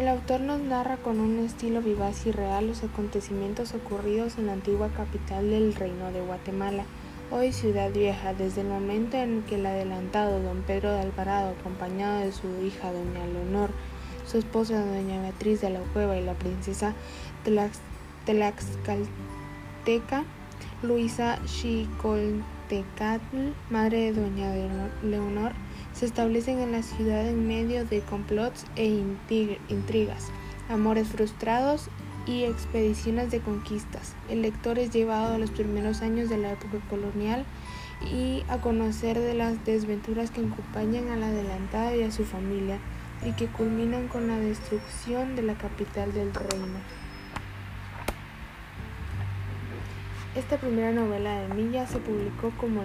El autor nos narra con un estilo vivaz y real los acontecimientos ocurridos en la antigua capital del Reino de Guatemala, hoy Ciudad Vieja, desde el momento en que el adelantado don Pedro de Alvarado, acompañado de su hija doña Leonor, su esposa doña Beatriz de la Cueva y la princesa Tlaxcalteca, Luisa Xicoltecatl, madre de doña Leonor, se establecen en la ciudad en medio de complots e intrigas, amores frustrados y expediciones de conquistas. El lector es llevado a los primeros años de la época colonial y a conocer de las desventuras que acompañan a la adelantada y a su familia y que culminan con la destrucción de la capital del reino. Esta primera novela de Milla se publicó como...